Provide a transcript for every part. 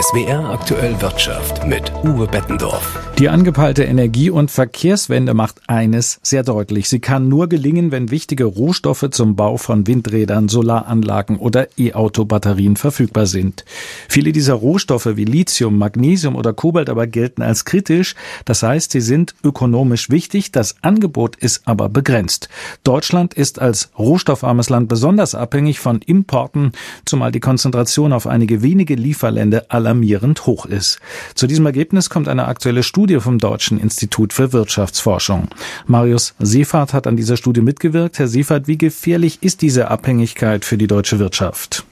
SWR aktuell Wirtschaft mit Uwe Bettendorf. Die angepeilte Energie- und Verkehrswende macht eines sehr deutlich. Sie kann nur gelingen, wenn wichtige Rohstoffe zum Bau von Windrädern, Solaranlagen oder E-Auto-Batterien verfügbar sind. Viele dieser Rohstoffe wie Lithium, Magnesium oder Kobalt aber gelten als kritisch. Das heißt, sie sind ökonomisch wichtig. Das Angebot ist aber begrenzt. Deutschland ist als rohstoffarmes Land besonders abhängig von Importen, zumal die Konzentration auf einige wenige Lieferländer alarmierend hoch ist. Zu diesem Ergebnis kommt eine aktuelle Studie vom Deutschen Institut für Wirtschaftsforschung. Marius Seefahrt hat an dieser Studie mitgewirkt. Herr Seefahrt, wie gefährlich ist diese Abhängigkeit für die deutsche Wirtschaft?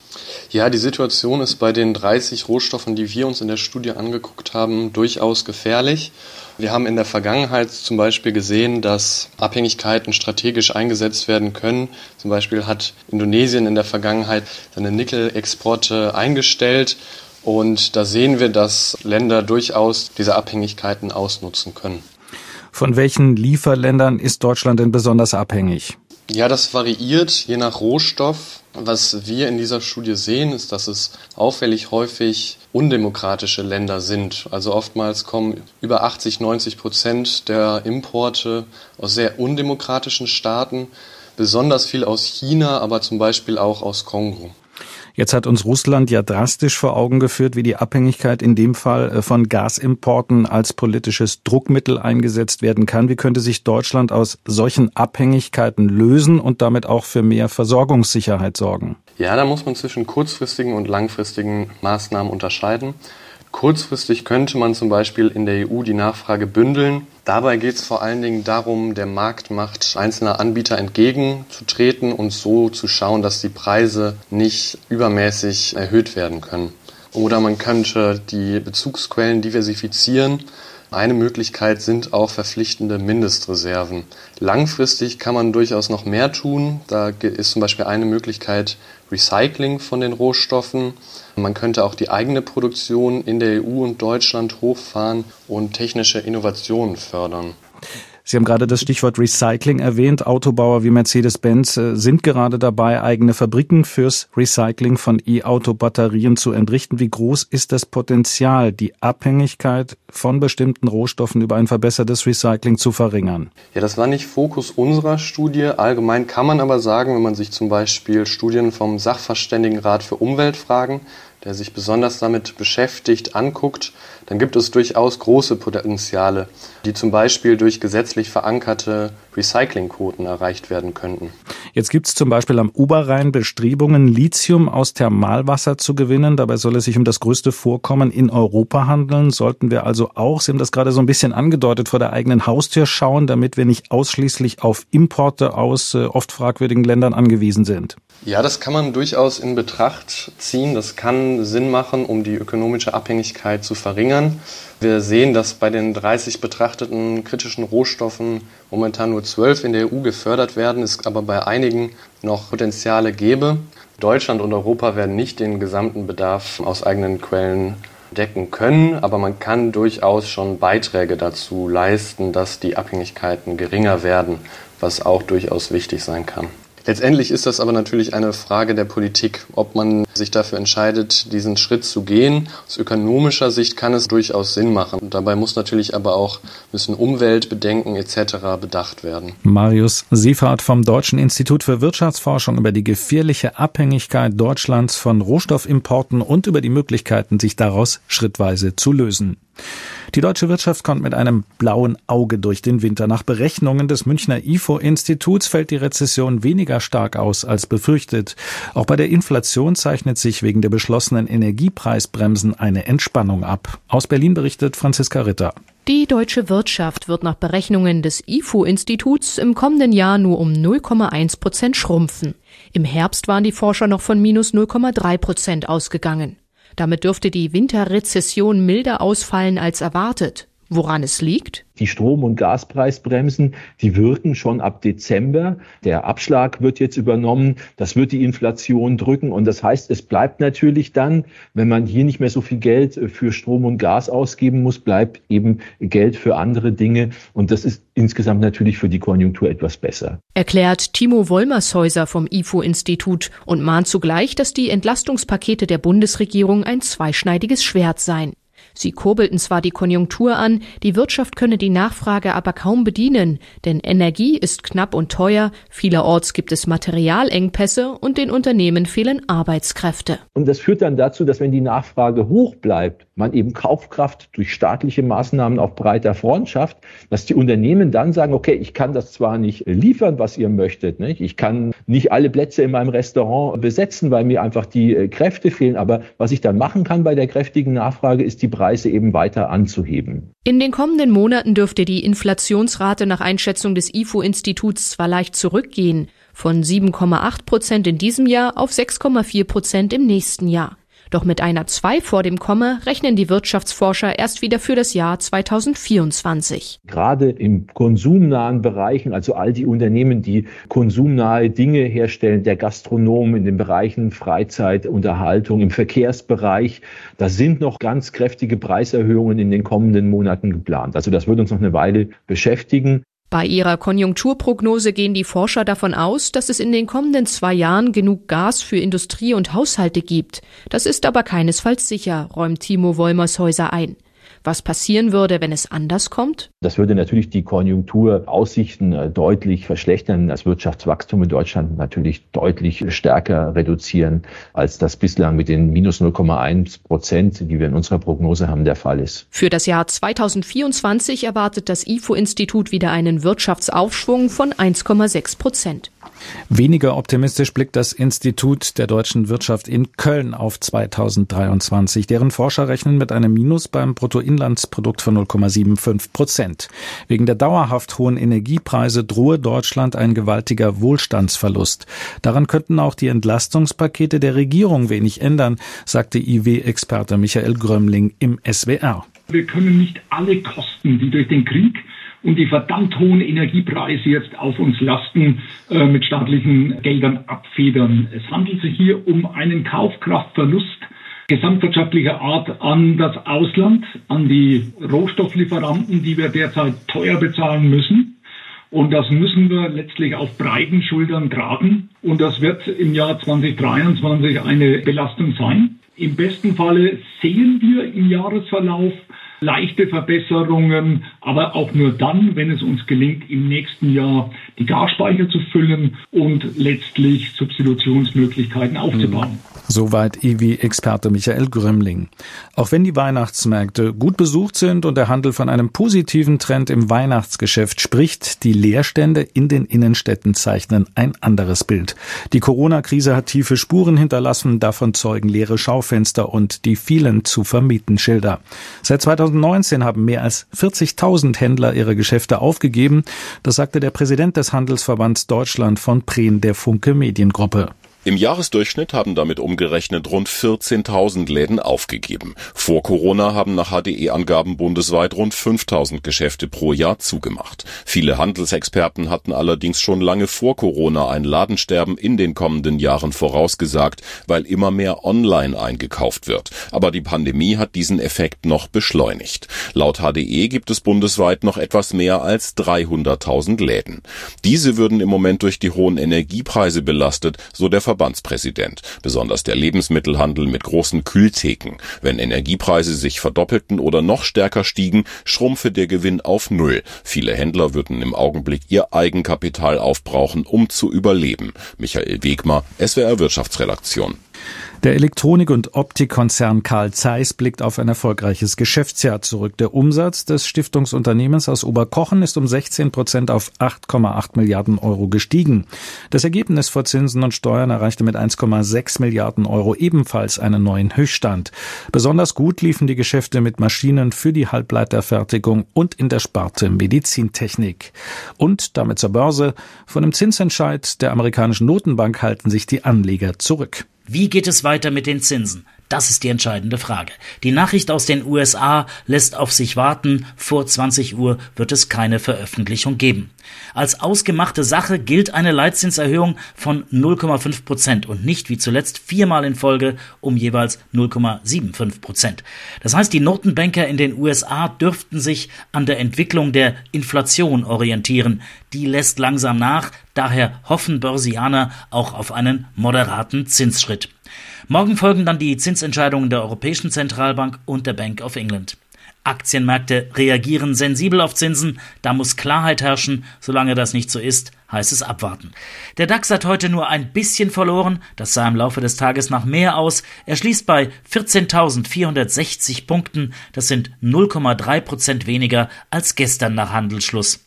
Ja, die Situation ist bei den 30 Rohstoffen, die wir uns in der Studie angeguckt haben, durchaus gefährlich. Wir haben in der Vergangenheit zum Beispiel gesehen, dass Abhängigkeiten strategisch eingesetzt werden können. Zum Beispiel hat Indonesien in der Vergangenheit seine Nickel-Exporte eingestellt und da sehen wir, dass Länder durchaus diese Abhängigkeiten ausnutzen können. Von welchen Lieferländern ist Deutschland denn besonders abhängig? Ja, das variiert je nach Rohstoff. Was wir in dieser Studie sehen, ist, dass es auffällig häufig undemokratische Länder sind. Also oftmals kommen über 80, 90 Prozent der Importe aus sehr undemokratischen Staaten, besonders viel aus China, aber zum Beispiel auch aus Kongo. Jetzt hat uns Russland ja drastisch vor Augen geführt, wie die Abhängigkeit in dem Fall äh, von Gasimporten als politisches Druckmittel eingesetzt werden kann. Wie könnte sich Deutschland aus solchen Abhängigkeiten lösen und damit auch für mehr Versorgungssicherheit sorgen? Ja, da muss man zwischen kurzfristigen und langfristigen Maßnahmen unterscheiden. Kurzfristig könnte man zum Beispiel in der EU die Nachfrage bündeln. Dabei geht es vor allen Dingen darum, der Marktmacht einzelner Anbieter entgegenzutreten und so zu schauen, dass die Preise nicht übermäßig erhöht werden können. Oder man könnte die Bezugsquellen diversifizieren. Eine Möglichkeit sind auch verpflichtende Mindestreserven. Langfristig kann man durchaus noch mehr tun. Da ist zum Beispiel eine Möglichkeit Recycling von den Rohstoffen. Man könnte auch die eigene Produktion in der EU und Deutschland hochfahren und technische Innovationen fördern. Sie haben gerade das Stichwort Recycling erwähnt. Autobauer wie Mercedes-Benz äh, sind gerade dabei, eigene Fabriken fürs Recycling von E-Auto-Batterien zu entrichten. Wie groß ist das Potenzial, die Abhängigkeit von bestimmten Rohstoffen über ein verbessertes Recycling zu verringern? Ja, das war nicht Fokus unserer Studie. Allgemein kann man aber sagen, wenn man sich zum Beispiel Studien vom Sachverständigenrat für Umweltfragen der sich besonders damit beschäftigt, anguckt, dann gibt es durchaus große Potenziale, die zum Beispiel durch gesetzlich verankerte Recyclingquoten erreicht werden könnten. Jetzt gibt es zum Beispiel am Oberrhein Bestrebungen, Lithium aus Thermalwasser zu gewinnen. Dabei soll es sich um das größte Vorkommen in Europa handeln. Sollten wir also auch, Sie haben das gerade so ein bisschen angedeutet, vor der eigenen Haustür schauen, damit wir nicht ausschließlich auf Importe aus äh, oft fragwürdigen Ländern angewiesen sind. Ja, das kann man durchaus in Betracht ziehen. Das kann Sinn machen, um die ökonomische Abhängigkeit zu verringern. Wir sehen, dass bei den 30 betrachteten kritischen Rohstoffen momentan nur 12 in der EU gefördert werden, es aber bei einigen noch Potenziale gäbe. Deutschland und Europa werden nicht den gesamten Bedarf aus eigenen Quellen decken können, aber man kann durchaus schon Beiträge dazu leisten, dass die Abhängigkeiten geringer werden, was auch durchaus wichtig sein kann. Letztendlich ist das aber natürlich eine Frage der Politik, ob man sich dafür entscheidet, diesen Schritt zu gehen. Aus ökonomischer Sicht kann es durchaus Sinn machen. Dabei muss natürlich aber auch müssen Umweltbedenken etc. bedacht werden. Marius Siefert vom Deutschen Institut für Wirtschaftsforschung über die gefährliche Abhängigkeit Deutschlands von Rohstoffimporten und über die Möglichkeiten, sich daraus schrittweise zu lösen. Die deutsche Wirtschaft kommt mit einem blauen Auge durch den Winter. Nach Berechnungen des Münchner IFO-Instituts fällt die Rezession weniger stark aus als befürchtet. Auch bei der Inflation zeichnet sich wegen der beschlossenen Energiepreisbremsen eine Entspannung ab. Aus Berlin berichtet Franziska Ritter. Die deutsche Wirtschaft wird nach Berechnungen des IFO-Instituts im kommenden Jahr nur um 0,1 Prozent schrumpfen. Im Herbst waren die Forscher noch von minus 0,3 Prozent ausgegangen. Damit dürfte die Winterrezession milder ausfallen als erwartet. Woran es liegt? Die Strom- und Gaspreisbremsen, die wirken schon ab Dezember. Der Abschlag wird jetzt übernommen. Das wird die Inflation drücken. Und das heißt, es bleibt natürlich dann, wenn man hier nicht mehr so viel Geld für Strom und Gas ausgeben muss, bleibt eben Geld für andere Dinge. Und das ist insgesamt natürlich für die Konjunktur etwas besser. Erklärt Timo Wollmershäuser vom IFO-Institut und mahnt zugleich, dass die Entlastungspakete der Bundesregierung ein zweischneidiges Schwert seien. Sie kurbelten zwar die Konjunktur an, die Wirtschaft könne die Nachfrage aber kaum bedienen, denn Energie ist knapp und teuer, vielerorts gibt es Materialengpässe und den Unternehmen fehlen Arbeitskräfte. Und das führt dann dazu, dass wenn die Nachfrage hoch bleibt, man eben Kaufkraft durch staatliche Maßnahmen auf breiter Front schafft, dass die Unternehmen dann sagen, okay, ich kann das zwar nicht liefern, was ihr möchtet, nicht? ich kann nicht alle Plätze in meinem Restaurant besetzen, weil mir einfach die äh, Kräfte fehlen, aber was ich dann machen kann bei der kräftigen Nachfrage, ist die Preise eben weiter anzuheben. In den kommenden Monaten dürfte die Inflationsrate nach Einschätzung des IFO-Instituts zwar leicht zurückgehen, von 7,8 Prozent in diesem Jahr auf 6,4 Prozent im nächsten Jahr. Doch mit einer 2 vor dem Komma rechnen die Wirtschaftsforscher erst wieder für das Jahr 2024. Gerade im konsumnahen Bereichen, also all die Unternehmen, die konsumnahe Dinge herstellen, der Gastronom in den Bereichen Freizeit, Unterhaltung, im Verkehrsbereich, da sind noch ganz kräftige Preiserhöhungen in den kommenden Monaten geplant. Also das wird uns noch eine Weile beschäftigen. Bei ihrer Konjunkturprognose gehen die Forscher davon aus, dass es in den kommenden zwei Jahren genug Gas für Industrie und Haushalte gibt. Das ist aber keinesfalls sicher, räumt Timo Wollmershäuser ein. Was passieren würde, wenn es anders kommt? Das würde natürlich die Konjunkturaussichten äh, deutlich verschlechtern, das Wirtschaftswachstum in Deutschland natürlich deutlich stärker reduzieren, als das bislang mit den minus 0,1 Prozent, die wir in unserer Prognose haben, der Fall ist. Für das Jahr 2024 erwartet das IFO-Institut wieder einen Wirtschaftsaufschwung von 1,6 Prozent. Weniger optimistisch blickt das Institut der deutschen Wirtschaft in Köln auf 2023. Deren Forscher rechnen mit einem Minus beim Bruttoinlandsprodukt von 0,75 Prozent. Wegen der dauerhaft hohen Energiepreise drohe Deutschland ein gewaltiger Wohlstandsverlust. Daran könnten auch die Entlastungspakete der Regierung wenig ändern, sagte IW-Experte Michael Grömmling im SWR. Wir können nicht alle Kosten, die durch den Krieg und die verdammt hohen Energiepreise jetzt auf uns lasten, äh, mit staatlichen Geldern abfedern. Es handelt sich hier um einen Kaufkraftverlust gesamtwirtschaftlicher Art an das Ausland, an die Rohstofflieferanten, die wir derzeit teuer bezahlen müssen. Und das müssen wir letztlich auf breiten Schultern tragen. Und das wird im Jahr 2023 eine Belastung sein. Im besten Falle sehen wir im Jahresverlauf leichte Verbesserungen, aber auch nur dann, wenn es uns gelingt, im nächsten Jahr die Gasspeicher zu füllen und letztlich Substitutionsmöglichkeiten aufzubauen. Soweit IWI-Experte Michael Grömmling. Auch wenn die Weihnachtsmärkte gut besucht sind und der Handel von einem positiven Trend im Weihnachtsgeschäft spricht, die Leerstände in den Innenstädten zeichnen ein anderes Bild. Die Corona-Krise hat tiefe Spuren hinterlassen, davon zeugen leere Schaufenster und die vielen zu vermieten Schilder. Seit 2019 haben mehr als 40.000 Händler ihre Geschäfte aufgegeben. Das sagte der Präsident des Handelsverbands Deutschland von Prehn der Funke Mediengruppe. Im Jahresdurchschnitt haben damit umgerechnet rund 14.000 Läden aufgegeben. Vor Corona haben nach HDE-Angaben bundesweit rund 5.000 Geschäfte pro Jahr zugemacht. Viele Handelsexperten hatten allerdings schon lange vor Corona ein Ladensterben in den kommenden Jahren vorausgesagt, weil immer mehr online eingekauft wird. Aber die Pandemie hat diesen Effekt noch beschleunigt. Laut HDE gibt es bundesweit noch etwas mehr als 300.000 Läden. Diese würden im Moment durch die hohen Energiepreise belastet, so der Verbandspräsident, besonders der Lebensmittelhandel mit großen Kühltheken. Wenn Energiepreise sich verdoppelten oder noch stärker stiegen, schrumpfe der Gewinn auf Null. Viele Händler würden im Augenblick ihr Eigenkapital aufbrauchen, um zu überleben. Michael Wegmer, SWR Wirtschaftsredaktion. Der Elektronik- und Optikkonzern Carl Zeiss blickt auf ein erfolgreiches Geschäftsjahr zurück. Der Umsatz des Stiftungsunternehmens aus Oberkochen ist um 16 Prozent auf 8,8 Milliarden Euro gestiegen. Das Ergebnis vor Zinsen und Steuern erreichte mit 1,6 Milliarden Euro ebenfalls einen neuen Höchststand. Besonders gut liefen die Geschäfte mit Maschinen für die Halbleiterfertigung und in der Sparte Medizintechnik. Und damit zur Börse. Von dem Zinsentscheid der amerikanischen Notenbank halten sich die Anleger zurück. Wie geht es weiter mit den Zinsen? Das ist die entscheidende Frage. Die Nachricht aus den USA lässt auf sich warten. Vor 20 Uhr wird es keine Veröffentlichung geben. Als ausgemachte Sache gilt eine Leitzinserhöhung von 0,5 Prozent und nicht wie zuletzt viermal in Folge um jeweils 0,75 Prozent. Das heißt, die Notenbanker in den USA dürften sich an der Entwicklung der Inflation orientieren. Die lässt langsam nach, daher hoffen Börsianer auch auf einen moderaten Zinsschritt. Morgen folgen dann die Zinsentscheidungen der Europäischen Zentralbank und der Bank of England. Aktienmärkte reagieren sensibel auf Zinsen, da muss Klarheit herrschen, solange das nicht so ist, heißt es abwarten. Der DAX hat heute nur ein bisschen verloren, das sah im Laufe des Tages nach mehr aus, er schließt bei 14.460 Punkten, das sind 0,3 Prozent weniger als gestern nach Handelsschluss.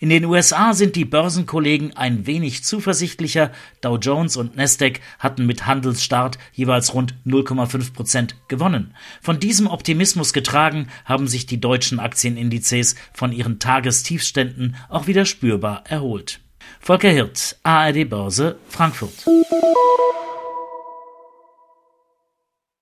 In den USA sind die Börsenkollegen ein wenig zuversichtlicher. Dow Jones und Nasdaq hatten mit Handelsstart jeweils rund 0,5 Prozent gewonnen. Von diesem Optimismus getragen haben sich die deutschen Aktienindizes von ihren Tagestiefständen auch wieder spürbar erholt. Volker Hirt, ARD Börse, Frankfurt.